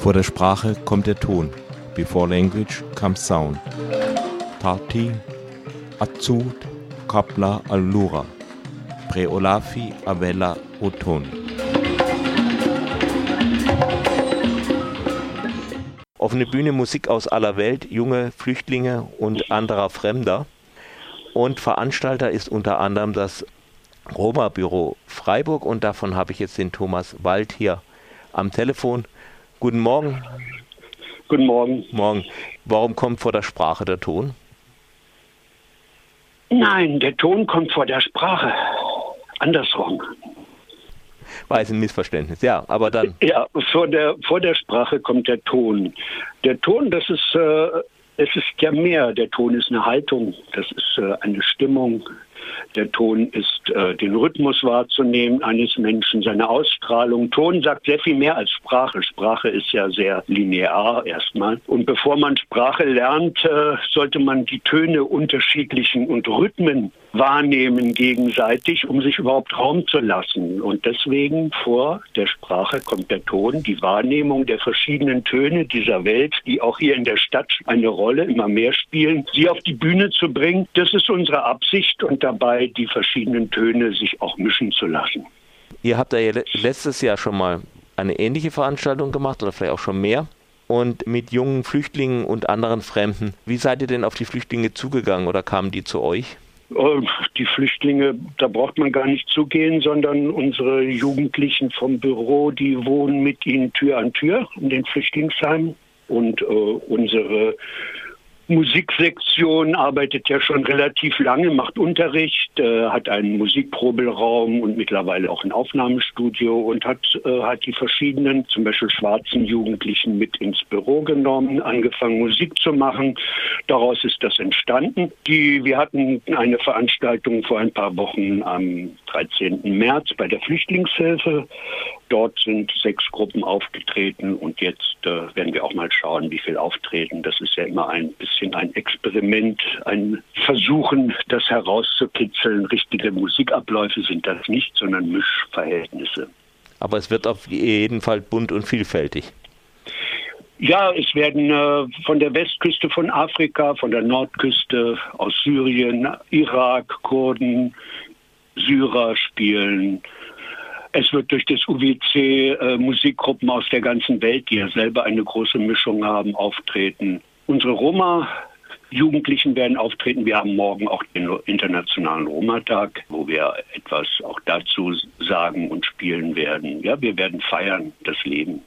Vor der Sprache kommt der Ton. Before language comes sound. Tati, Azut, Kapla, Allura. Preolafi, Avella, Oton. Offene Bühne Musik aus aller Welt, junge Flüchtlinge und anderer Fremder. Und Veranstalter ist unter anderem das Roma-Büro Freiburg und davon habe ich jetzt den Thomas Wald hier am Telefon. Guten Morgen. Guten Morgen. Morgen. Warum kommt vor der Sprache der Ton? Nein, der Ton kommt vor der Sprache. Andersrum. War jetzt ein Missverständnis, ja, aber dann. Ja, vor der, vor der Sprache kommt der Ton. Der Ton, das ist, äh, es ist ja mehr. Der Ton ist eine Haltung, das ist äh, eine Stimmung, der Ton ist äh, den Rhythmus wahrzunehmen eines Menschen, seine Ausstrahlung. Ton sagt sehr viel mehr als Sprache. Sprache ist ja sehr linear erstmal. Und bevor man Sprache lernt, äh, sollte man die Töne unterschiedlichen und Rhythmen wahrnehmen gegenseitig, um sich überhaupt Raum zu lassen. Und deswegen vor der Sprache kommt der Ton, die Wahrnehmung der verschiedenen Töne dieser Welt, die auch hier in der Stadt eine Rolle immer mehr spielen, sie auf die Bühne zu bringen. Das ist unsere Absicht und dabei die verschiedenen Töne sich auch mischen zu lassen. Ihr habt ja letztes Jahr schon mal eine ähnliche Veranstaltung gemacht oder vielleicht auch schon mehr und mit jungen Flüchtlingen und anderen Fremden. Wie seid ihr denn auf die Flüchtlinge zugegangen oder kamen die zu euch? Äh, die Flüchtlinge, da braucht man gar nicht zugehen, sondern unsere Jugendlichen vom Büro, die wohnen mit ihnen Tür an Tür in den Flüchtlingsheimen. Und äh, unsere Musiksektion arbeitet ja schon relativ lange, macht Unterricht, äh, hat einen Musikprobelraum und mittlerweile auch ein Aufnahmestudio und hat, äh, hat die verschiedenen, zum Beispiel schwarzen Jugendlichen mit ins Büro genommen, angefangen Musik zu machen. Daraus ist das entstanden. Die, wir hatten eine Veranstaltung vor ein paar Wochen am 13. März bei der Flüchtlingshilfe. Dort sind sechs Gruppen aufgetreten und jetzt äh, werden wir auch mal schauen, wie viel auftreten. Das ist ja immer ein bisschen ein Experiment, ein Versuchen, das herauszukitzeln. Richtige Musikabläufe sind das nicht, sondern Mischverhältnisse. Aber es wird auf jeden Fall bunt und vielfältig. Ja, es werden äh, von der Westküste von Afrika, von der Nordküste, aus Syrien, Irak, Kurden, Syrer spielen, es wird durch das UWC äh, Musikgruppen aus der ganzen Welt, die ja selber eine große Mischung haben, auftreten. Unsere Roma Jugendlichen werden auftreten. Wir haben morgen auch den Internationalen Roma-Tag, wo wir etwas auch dazu sagen und spielen werden. Ja, wir werden feiern das Leben.